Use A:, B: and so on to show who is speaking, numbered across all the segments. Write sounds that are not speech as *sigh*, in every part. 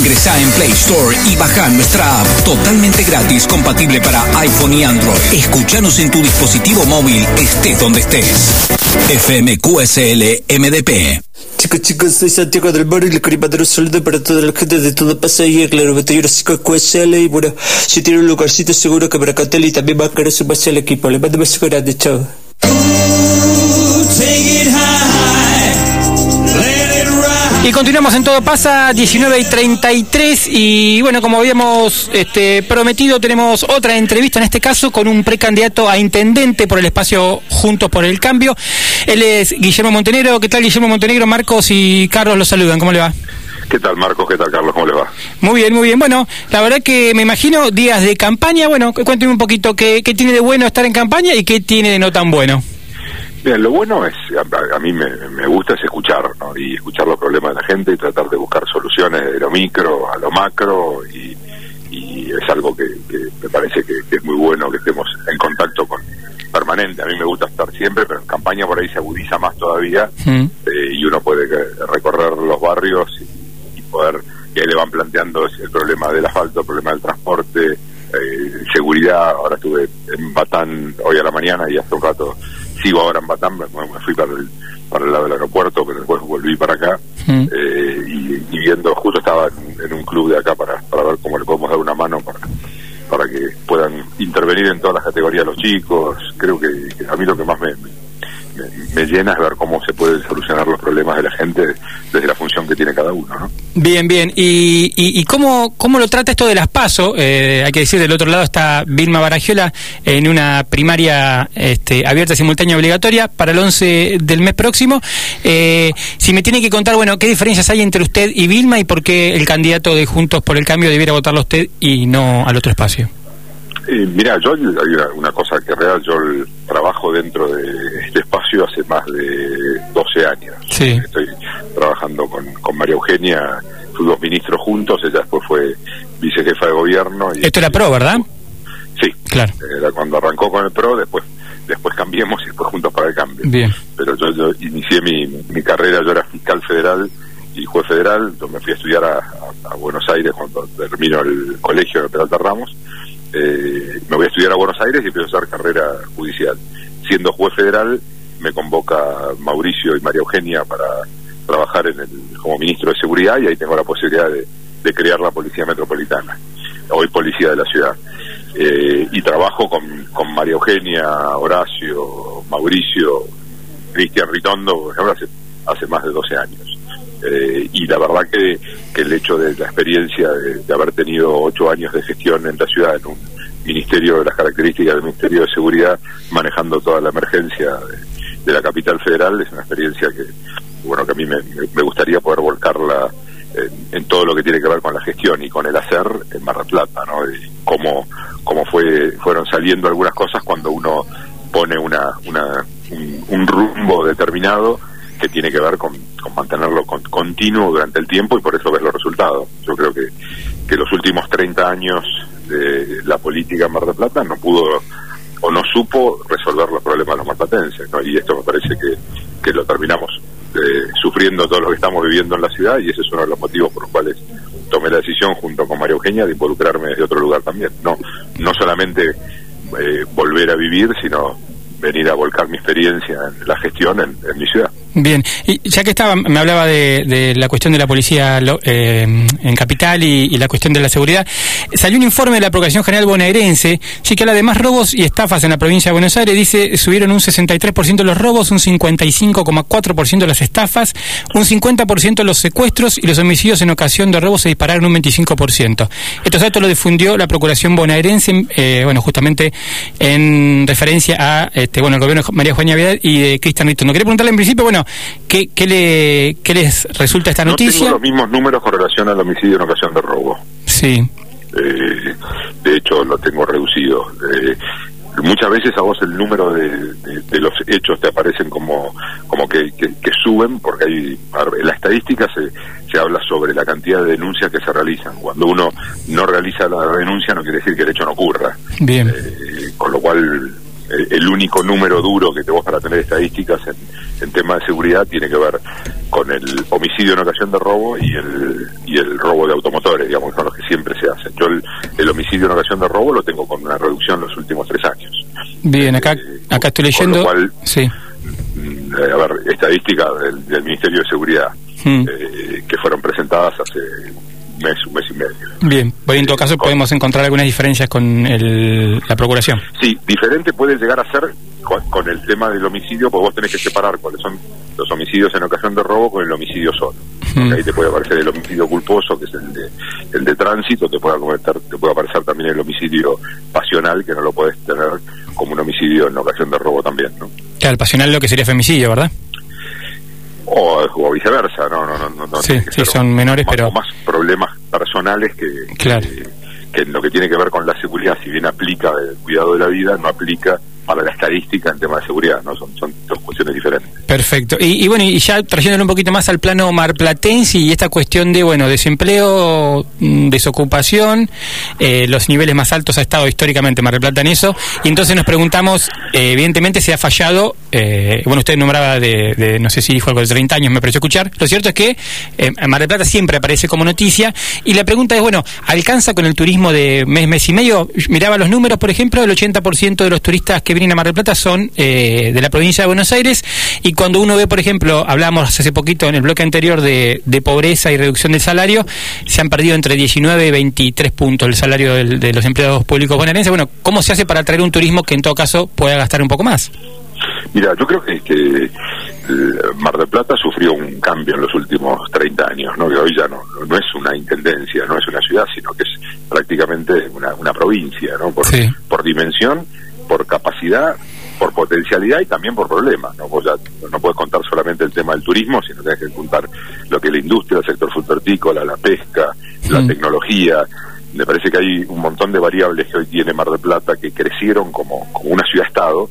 A: Ingresá en Play Store y baja nuestra app totalmente gratis, compatible para iPhone y Android. Escúchanos en tu dispositivo móvil, estés donde estés. FMQSL MDP.
B: Chicos, chicos, soy Santiago del Moro y le quería mandar un saludo para toda la gente de todo pasa ahí, claro, batallero 5 QSL y bueno, si tiene un lugarcito seguro que para cantar y también va a querer sumarse al equipo. Le mando un beso grande, chao.
C: Y continuamos en Todo Pasa, 19 y 33. Y bueno, como habíamos este, prometido, tenemos otra entrevista en este caso con un precandidato a intendente por el espacio Juntos por el Cambio. Él es Guillermo Montenegro. ¿Qué tal, Guillermo Montenegro? Marcos y Carlos los saludan. ¿Cómo le va?
D: ¿Qué tal, Marcos? ¿Qué tal, Carlos? ¿Cómo le va?
C: Muy bien, muy bien. Bueno, la verdad que me imagino días de campaña. Bueno, cuénteme un poquito qué, qué tiene de bueno estar en campaña y qué tiene de no tan bueno.
D: Bien, lo bueno es, a, a mí me, me, gusta es escuchar, ¿no? Y escuchar los problemas de la gente y tratar de buscar soluciones de lo micro a lo macro y, y es algo que, que me parece que, que, es muy bueno que estemos en contacto con permanente. A mí me gusta estar siempre, pero en campaña por ahí se agudiza más todavía mm. eh, y uno puede recorrer los barrios y, y poder, que le van planteando el problema del asfalto, el problema del transporte, eh, seguridad. Ahora estuve en Batán hoy a la mañana y hace un rato sigo ahora en Batán, me, fui para el, para el lado del aeropuerto, pero después volví para acá mm. eh, y, y, viendo, justo estaba en, en, un club de acá para, para ver cómo le podemos dar una mano para, para que puedan intervenir en todas las categorías los chicos. Creo que, que a mí lo que más me, me, me, llena es ver cómo se pueden solucionar los problemas de la gente desde la función que tiene cada uno. ¿no?
C: Bien, bien. ¿Y, y, y cómo, cómo lo trata esto de las PASO? Eh, hay que decir, del otro lado está Vilma Baragiola en una primaria este, abierta, simultánea, obligatoria para el 11 del mes próximo. Eh, si me tiene que contar, bueno, ¿qué diferencias hay entre usted y Vilma y por qué el candidato de Juntos por el Cambio debiera votarlo a usted y no al otro espacio?
D: Eh, mira, yo hay una, una, cosa que real, yo trabajo dentro de este espacio hace más de 12 años.
C: Sí.
D: Estoy trabajando con, con María Eugenia, fuimos ministros juntos, ella después fue vicejefa de gobierno.
C: Y, Esto era PRO, ¿verdad?
D: Sí,
C: claro.
D: Era cuando arrancó con el PRO, después después cambiemos y después juntos para el cambio.
C: Bien.
D: Pero yo, yo inicié mi, mi carrera, yo era fiscal federal y juez federal, yo me fui a estudiar a, a, a Buenos Aires cuando termino el colegio de Peralta Ramos eh, me voy a estudiar a Buenos Aires y empiezo a hacer carrera judicial. Siendo juez federal, me convoca Mauricio y María Eugenia para trabajar en el, como ministro de Seguridad y ahí tengo la posibilidad de, crear la Policía Metropolitana, hoy Policía de la Ciudad. Eh, y trabajo con, con María Eugenia, Horacio, Mauricio, Cristian Ritondo, por ejemplo, hace, hace más de 12 años. Eh, y la verdad que, que, el hecho de la experiencia de, haber tenido ocho años de gestión en la ciudad, en un ministerio de las características del Ministerio de Seguridad, manejando toda la emergencia de, la capital federal, es una experiencia que, bueno, que a mí me, me gustaría poder volcarla en, en, todo lo que tiene que ver con la gestión y con el hacer en Mar del Plata, ¿no? Y cómo, cómo fue, fueron saliendo algunas cosas cuando uno pone una, una un, rumbo determinado que tiene que ver con mantenerlo con, continuo durante el tiempo y por eso ves los resultados. Yo creo que, que los últimos 30 años de la política en Mar del Plata no pudo o no supo resolver los problemas de los marplatenses, ¿no? Y esto me parece que, que lo terminamos eh, sufriendo todo lo que estamos viviendo en la ciudad y ese es uno de los motivos por los cuales tomé la decisión junto con María Eugenia de involucrarme desde otro lugar también. No, no solamente eh, volver a vivir, sino venir a volcar mi experiencia en la gestión en mi ciudad.
C: Bien, y ya que estaba, me hablaba de, de la cuestión de la policía eh, en Capital y, la cuestión de la seguridad, salió un informe de la Procuración General bonaerense, sí que habla de más robos y estafas en la provincia de Buenos Aires, dice subieron un 63% los robos, un 55,4% las estafas, un 50% los secuestros y los homicidios en ocasión de robos se dispararon un 25%. Estos datos lo difundió la Procuración bonaerense, eh, bueno, justamente en referencia a este, bueno, el gobierno de María Juana Vidal y de Cristian Rito. No quería preguntarle en principio, bueno, ¿qué, qué, le, qué les resulta esta noticia?
D: No tengo los mismos números con relación al homicidio en ocasión de robo.
C: Sí.
D: Eh, de hecho, lo tengo reducido. Eh, muchas veces a vos el número de, de, de, los hechos te aparecen como como que, que, que, suben porque hay en la estadística se, se habla sobre la cantidad de denuncias que se realizan cuando uno no realiza la denuncia no quiere decir que el hecho no ocurra
C: bien
D: eh, con lo cual el único número duro que tenemos para tener estadísticas en, en tema de seguridad tiene que ver con el homicidio en ocasión de robo y el, y el robo de automotores digamos, son los que siempre se hacen. Yo el, homicidio en ocasión de robo lo tengo con una reducción los últimos tres años.
C: Bien, acá, eh, acá estoy leyendo... sí.
D: Mm, a ver, estadísticas del, Ministerio de Seguridad hmm. que fueron presentadas hace mes, un mes y medio.
C: Bien, pues en todo caso podemos encontrar algunas diferencias con la procuración.
D: Sí, diferente puede llegar a ser con, el tema del homicidio, pues vos tenés que separar cuáles son los homicidios en ocasión de robo con el homicidio solo. Ahí te puede aparecer el homicidio culposo, que es el de, el de tránsito, te puede, te puede aparecer también el homicidio pasional, que no lo puedes tener como un homicidio en ocasión de robo también, ¿no?
C: Claro, el pasional lo que sería femicidio, ¿verdad?
D: O, viceversa, no, no, no, no.
C: Sí, sí son menores, pero
D: más problemas personales que,
C: claro.
D: que, en lo que tiene que ver con la seguridad, si bien aplica el cuidado de la vida, no aplica para la estadística en tema de seguridad, ¿no? Son, son dos cuestiones diferentes.
C: Perfecto. Y, bueno, y ya trayéndolo un poquito más al plano marplatense y esta cuestión de, bueno, desempleo, mm, desocupación, eh, los niveles más altos ha estado históricamente Mar del Plata en eso, y entonces nos preguntamos, eh, evidentemente se ha fallado, eh, bueno, usted nombraba de, no sé si dijo algo de 30 años, me pareció escuchar, lo cierto es que Mar del Plata siempre aparece como noticia, y la pregunta es, bueno, ¿alcanza con el turismo de mes, mes y medio? Miraba los números, por ejemplo, el 80% de los turistas que vienen a Mar del Plata son de la provincia de Buenos Aires, y cuando uno ve, por ejemplo, hablamos hace poquito en el bloque anterior de, pobreza y reducción del salario, se han perdido entre 19 y 23 puntos el salario de los empleados públicos bonaerenses. Bueno, ¿cómo se hace para atraer un turismo que en todo caso pueda gastar un poco más?
D: Mira, yo creo que, que Mar del Plata sufrió un cambio en los últimos 30 años, ¿no? que hoy ya no, no es una intendencia, no es una ciudad, sino que es prácticamente una, una provincia, ¿no? por, por dimensión, por capacidad por potencialidad y también por problemas. ¿no? Vos ya no puedes contar solamente el tema del turismo, sino tienes que contar lo que es la industria, el sector frutícola, la pesca, la tecnología. Me parece que hay un montón de variables que hoy tiene Mar del Plata que crecieron como, como una ciudad-estado,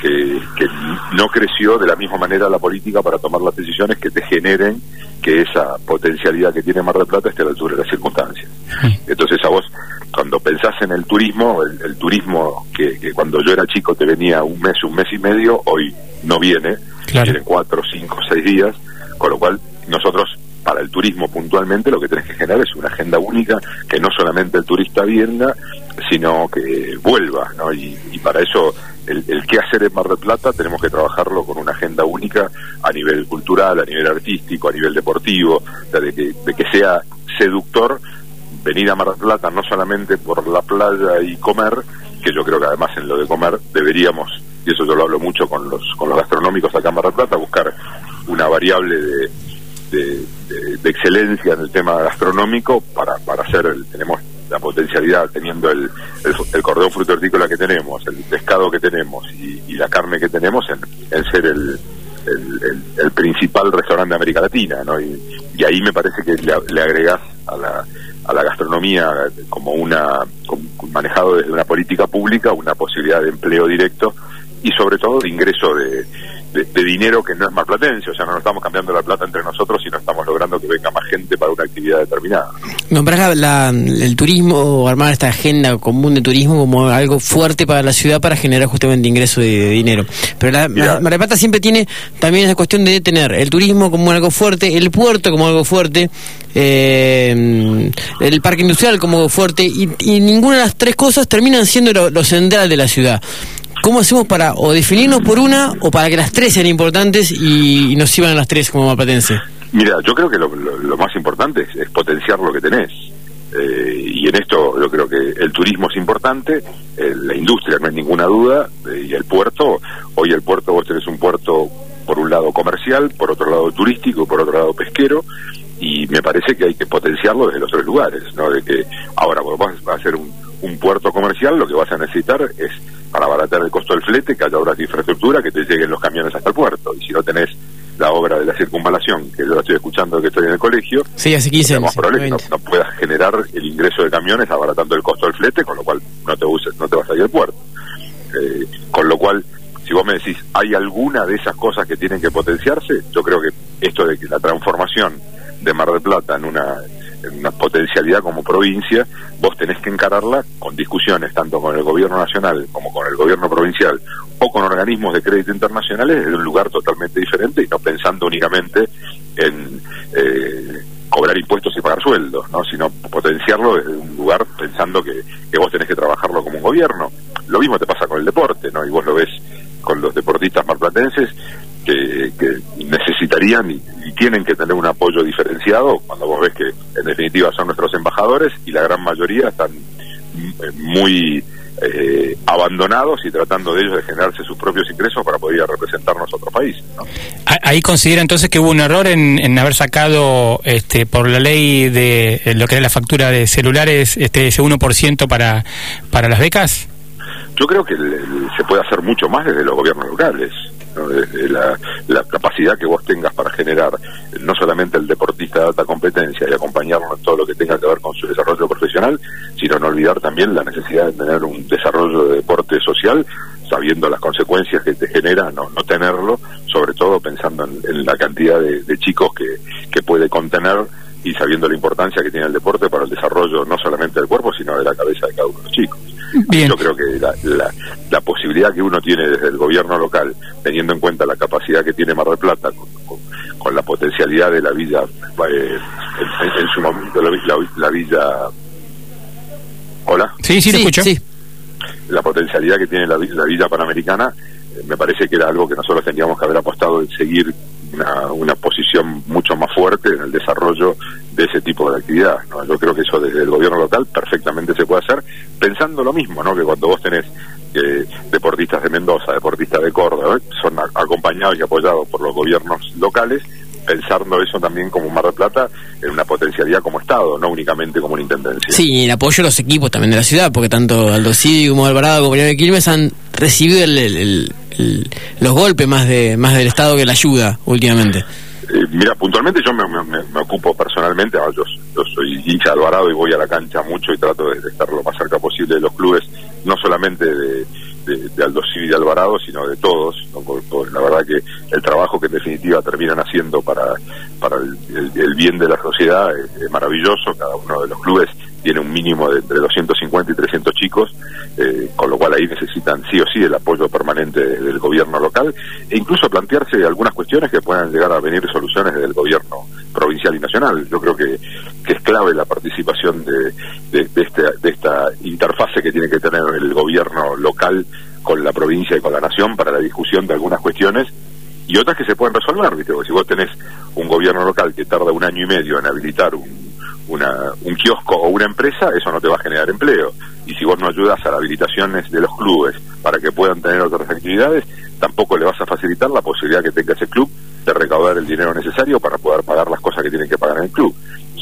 D: que, que no creció de la misma manera la política para tomar las decisiones que te generen que esa potencialidad que tiene Mar del Plata esté a la altura de las circunstancias. Mm. Cuando pensás en el turismo, el, turismo que, cuando yo era chico te venía un mes, un mes y medio, hoy no viene, vienen cuatro, cinco, seis días, con lo cual nosotros para el turismo puntualmente lo que tenés que generar es una agenda única que no solamente el turista venga, sino que vuelva, ¿no? Y, para eso el, el, qué hacer en Mar del Plata tenemos que trabajarlo con una agenda única a nivel cultural, a nivel artístico, a nivel deportivo, de que, de que sea seductor venir a Mar del Plata no solamente por la playa y comer, que yo creo que además en lo de comer deberíamos, y eso yo lo hablo mucho con los, con los gastronómicos acá en Mar del Plata, buscar una variable de, de, excelencia en el tema gastronómico para, para hacer, el, tenemos la potencialidad teniendo el, el, cordón fruto hortícola que tenemos, el pescado que tenemos y, la carne que tenemos en, en ser el, el, principal restaurante de América Latina, ¿no? Y, ahí me parece que le, le agregás a la, a la gastronomía como una manejado desde una política pública, una posibilidad de empleo directo y sobre todo de ingreso de, de, dinero que no es más platense, o sea, no nos estamos cambiando la plata entre nosotros, sino estamos logrando que venga más gente para una actividad determinada.
E: Nombrás la, el turismo o armar esta agenda común de turismo como algo fuerte para la ciudad para generar justamente ingreso de, dinero. Pero la, Mar Plata siempre tiene también esa cuestión de tener el turismo como algo fuerte, el puerto como algo fuerte, eh, el parque industrial como algo fuerte, y, ninguna de las tres cosas terminan siendo lo, lo central de la ciudad. ¿Cómo hacemos para o definirnos por una o para que las tres sean importantes y, nos sirvan las tres como mapatense?
D: Mira, yo creo que lo, más importante es, potenciar lo que tenés. Eh, y en esto yo creo que el turismo es importante, eh, la industria no hay ninguna duda, eh, y el puerto, hoy el puerto vos tenés un puerto por un lado comercial, por otro lado turístico, por otro lado pesquero, y me parece que hay que potenciarlo desde los tres lugares, ¿no? De que ahora vos vas a hacer un, un puerto comercial, lo que vas a necesitar es para abaratar el costo del flete, que haya obras de infraestructura, que te lleguen los camiones hasta el puerto. Y si no tenés la obra de la circunvalación, que yo la estoy escuchando que estoy en el colegio,
E: sí, 15
D: años, no, no, puedas generar el ingreso de camiones abaratando el costo del flete, con lo cual no te uses, no te vas a ir al puerto. Eh, con lo cual, si vos me decís, ¿hay alguna de esas cosas que tienen que potenciarse? Yo creo que esto de que la transformación de Mar del Plata en una una potencialidad como provincia, vos tenés que encararla con discusiones tanto con el gobierno nacional como con el gobierno provincial o con organismos de crédito internacionales desde un lugar totalmente diferente y no pensando únicamente en, eh, cobrar impuestos y pagar sueldos, ¿no? sino potenciarlo desde un lugar pensando que, que vos tenés que trabajarlo como un gobierno. Lo mismo te pasa con el deporte, ¿no? y vos lo ves con los deportistas marplatenses que, que necesitarían y, tienen que tener un apoyo diferenciado cuando vos ves que en definitiva son nuestros embajadores y la gran mayoría están muy eh, abandonados y tratando de ellos de generarse sus propios ingresos para poder ir a representarnos a otro país. ¿no?
C: Ahí considera entonces que hubo un error en, en, haber sacado este, por la ley de lo que es la factura de celulares este, ese 1% para, para las becas.
D: Yo creo que se puede hacer mucho más desde los gobiernos locales. ¿No? Desde la, la, capacidad que vos tengas para generar no solamente el deportista de alta competencia y acompañarlo en todo lo que tenga que ver con su desarrollo profesional, sino no olvidar también la necesidad de tener un desarrollo de deporte social, sabiendo las consecuencias que te genera no, no tenerlo, sobre todo pensando en, en la cantidad de, de chicos que, que puede contener y sabiendo la importancia que tiene el deporte para el desarrollo no solamente del cuerpo, sino de la cabeza de cada uno de los chicos.
C: Bien.
D: Yo creo que la, la, la, posibilidad que uno tiene desde el gobierno local, teniendo en cuenta la capacidad que tiene Mar del Plata, con, con, con la potencialidad de la villa, eh, en, en, su momento, la, la, la, villa... Hola.
C: Sí, sí, lo escucho. Sí.
D: La potencialidad que tiene la, la villa panamericana, eh, me parece que era algo que nosotros teníamos que haber apostado en seguir una, una, posición mucho más fuerte en el desarrollo de ese tipo de actividad. ¿no? Yo creo que eso desde el gobierno local perfectamente se puede hacer, pensando lo mismo, ¿no? que cuando vos tenés eh, deportistas de Mendoza, deportistas de Córdoba, ¿eh? son acompañados y apoyados por los gobiernos locales, pensando eso también como Mar del Plata en una potencialidad como Estado, no únicamente como una intendencia.
E: Sí, y el apoyo a los equipos también de la ciudad, porque tanto Aldo Civi como Alvarado como de Quilmes han recibido el, el, el, el, los golpes más de más del Estado que la ayuda últimamente.
D: Eh, mira, puntualmente yo me, me, me ocupo personalmente, yo, yo, soy hincha de Alvarado y voy a la cancha mucho y trato de, de estar lo más cerca posible de los clubes, no solamente de, de, de Aldo Civi y de Alvarado, sino de todos. ¿no? Por, por, la verdad que el trabajo que en definitiva terminan haciendo para, para el, el, el bien de la sociedad es, maravilloso. Cada uno de los clubes tiene un mínimo de entre 250 y 300 chicos, eh, con lo cual ahí necesitan sí o sí el apoyo permanente del gobierno local e incluso plantearse algunas cuestiones que puedan llegar a venir soluciones del gobierno provincial y nacional. Yo creo que, que es clave la participación de, de, de, este, de esta interfase que tiene que tener el gobierno local con la provincia y con la nación para la discusión de algunas cuestiones y otras que se pueden resolver, ¿viste? Porque si vos tenés un gobierno local que tarda un año y medio en habilitar un, una, un kiosco o una empresa, eso no te va a generar empleo. Y si vos no ayudas a las habilitaciones de los clubes para que puedan tener otras actividades, tampoco le vas a facilitar la posibilidad que tenga ese club de recaudar el dinero necesario para poder pagar las cosas que tienen que pagar en el club.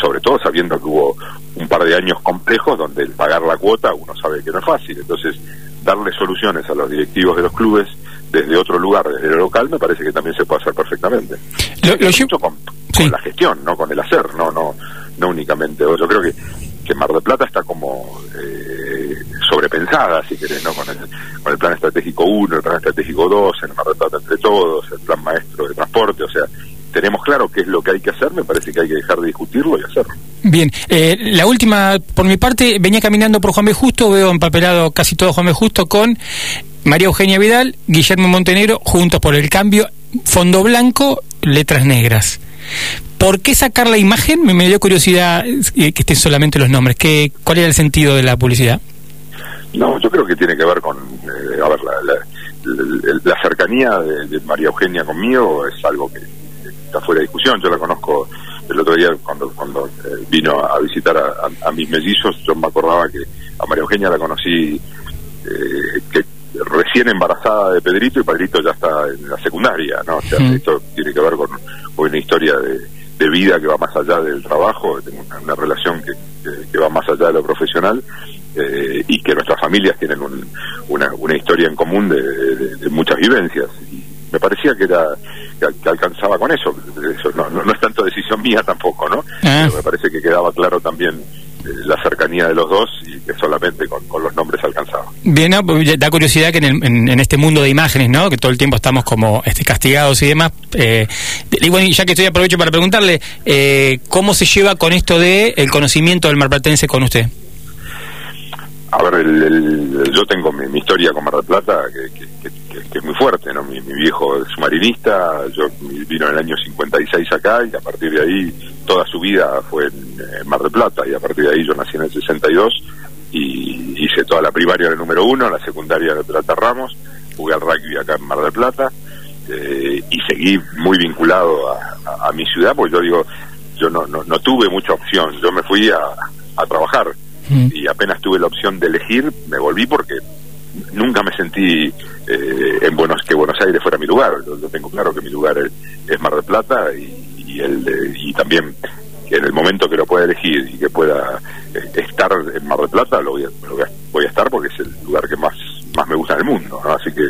D: Sobre todo sabiendo que hubo un par de años complejos donde el pagar la cuota uno sabe que no es fácil. Entonces, darle soluciones a los directivos de los clubes desde otro lugar, desde lo local, me parece que también se puede hacer perfectamente. Lo, lo yo... con, sí. con, la gestión, no con el hacer, no, no, no únicamente. Yo creo que, que Mar del Plata está como eh, sobrepensada, si querés, ¿no? Con el, plan estratégico 1, el plan estratégico 2, el Mar del Plata entre todos, el plan maestro de transporte, o sea, tenemos claro qué es lo que hay que hacer, me parece que hay que dejar de discutirlo y hacerlo.
C: Bien, eh, la última, por mi parte, venía caminando por Juan B. Justo, veo empapelado casi todo Juan B. Justo con María Eugenia Vidal, Guillermo Montenegro, juntos por el cambio, fondo blanco, letras negras. ¿Por qué sacar la imagen? Me, me dio curiosidad que estén solamente los nombres. ¿Qué, ¿Cuál era el sentido de la publicidad?
D: No, yo creo que tiene que ver con, eh, a ver, la, la, la, la cercanía de, de, María Eugenia conmigo es algo que está fuera de discusión. Yo la conozco el otro día cuando cuando eh, vino a visitar a, a, a, mis mellizos, yo me acordaba que a María Eugenia la conocí eh, que recién embarazada de Pedrito y Pedrito ya está en la secundaria, ¿no? O sea, mm. esto tiene que ver con, con una historia de, de, vida que va más allá del trabajo, tengo una, una relación que, que, que, va más allá de lo profesional eh, y que nuestras familias tienen un, una, una, historia en común de, de, de, muchas vivencias. Y me parecía que era que, alcanzaba con eso. eso no, no, no, es tanto decisión mía tampoco, ¿no? Ah. Pero me parece que quedaba claro también la cercanía de los dos y que solamente con, con los nombres alcanzaba.
C: Bien, no, pues, da curiosidad que en, el, en, en, este mundo de imágenes, ¿no? Que todo el tiempo estamos como este, castigados y demás. Eh, y bueno, ya que estoy aprovecho para preguntarle, eh, ¿cómo se lleva con esto de el conocimiento del marplatense con usted?
D: a ver, yo tengo mi, historia con Mar del Plata, que, es muy fuerte, ¿no? Mi, viejo es marinista, yo vino en el año 56 acá y a partir de ahí toda su vida fue en, Mar del Plata y a partir de ahí yo nací en el 62 y hice toda la primaria en el número uno, la secundaria de Plata Ramos, jugué al rugby acá en Mar del Plata eh, y seguí muy vinculado a, mi ciudad, porque yo digo, yo no, no, tuve mucha opción, yo me fui a, a trabajar mm. y apenas tuve la opción de elegir, me volví porque nunca me sentí eh, en Buenos que Buenos Aires fuera mi lugar, yo, tengo claro que mi lugar es, Mar del Plata y, el, y también en el momento que lo pueda elegir y que pueda eh, estar en Mar del Plata, lo voy, a, voy a estar porque es el lugar que más, más me gusta en el mundo, así que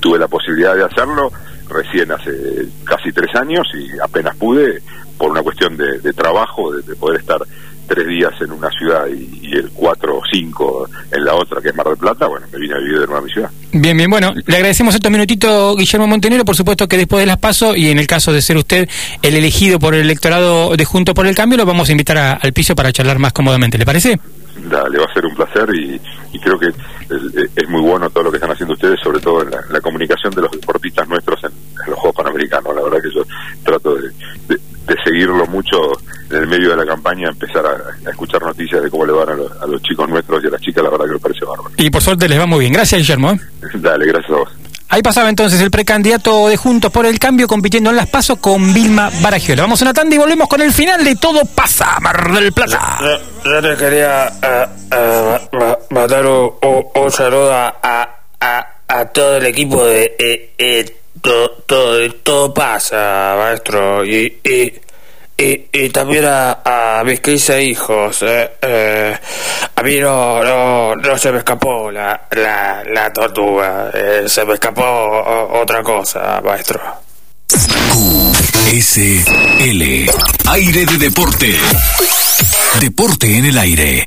D: tuve la posibilidad de hacerlo recién hace casi tres años y apenas pude, por una cuestión de, trabajo, de, poder estar tres días en una ciudad y, el cuatro o cinco en la otra, que es Mar del Plata, bueno, me vine a vivir de nuevo a mi ciudad.
C: Bien, bien, bueno, le agradecemos estos minutitos, Guillermo Montenegro, por supuesto que después de las paso y en el caso de ser usted el elegido por el electorado de Junto por el Cambio, lo vamos a invitar al piso para charlar más cómodamente, ¿le parece?
D: le va a ser un placer y, creo que es, muy bueno todo lo que están haciendo ustedes, sobre todo en la, comunicación de los deportistas nuestros en, los Juegos Panamericanos. La verdad que yo trato de, seguirlo mucho en el medio de la campaña, empezar a, escuchar noticias de cómo le van a los, chicos nuestros y a las chicas, la verdad que me parece bárbaro.
C: Y por suerte les va muy bien. Gracias, Guillermo. ¿eh? *laughs*
D: Dale, gracias a vos.
C: Ahí pasaba entonces el precandidato de Juntos por el Cambio compitiendo en las PASO con Vilma Baragiola. Vamos a una tanda y volvemos con el final de Todo pasa, Mar del Plata.
F: Yo, te quería uh, mandar un, saludo a, a, todo el equipo de eh, eh, todo, todo, pasa, maestro. y, y, y también a, mis 15 hijos. Eh, eh, a mí no, no, no, se me escapó la, la, la tortuga, eh, se me escapó otra cosa, maestro.
A: QSL. Aire de deporte. Deporte en el aire.